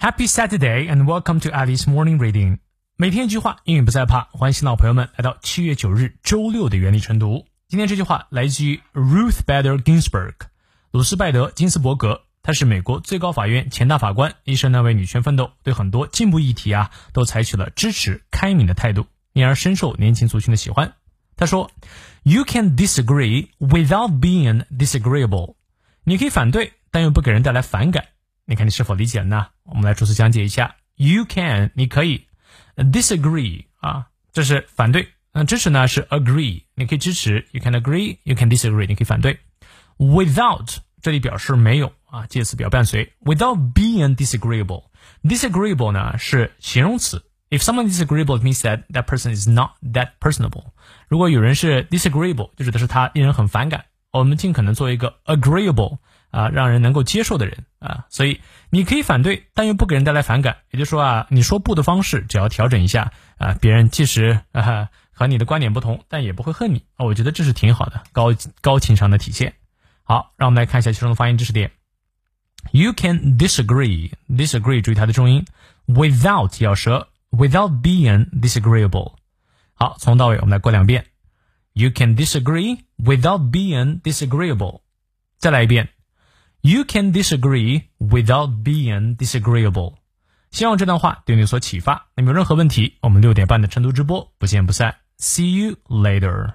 Happy Saturday and welcome to Alice Morning Reading。每天一句话，英语不再怕。欢迎新老朋友们来到七月九日周六的原力晨读。今天这句话来自于 Ruth Bader Ginsburg，鲁斯拜德金斯伯格。她是美国最高法院前大法官，一生呢为女权奋斗，对很多进步议题啊都采取了支持、开明的态度，因而深受年轻族群的喜欢。她说：“You can disagree without being disagreeable。”你可以反对，但又不给人带来反感。你看你是否理解了呢？我们来逐词讲解一下。You can，你可以。disagree 啊，这是反对。那支持呢是 agree，你可以支持，you can agree，you can disagree，你可以反对。Without 这里表示没有啊，介词表伴随。Without being disagreeable，disagreeable 呢是形容词。If someone disagreeable means that that person is not that personable。如果有人是 disagreeable，就指的是他令人很反感。我们尽可能做一个 agreeable。 啊，让人能够接受的人啊，所以你可以反对，但又不给人带来反感。也就是说啊，你说不的方式只要调整一下啊，别人即使啊和你的观点不同，但也不会恨你啊。我觉得这是挺好的，高高情商的体现。好，让我们来看一下其中的发音知识点。You can disagree，disagree 注意它的重音，without 咬舌，without being disagreeable。好，从到尾我们来过两遍。You can disagree without being disagreeable。再来一遍。You can disagree without being disagreeable。希望这段话对你有所启发。那么有任何问题，我们六点半的晨读直播不见不散。See you later.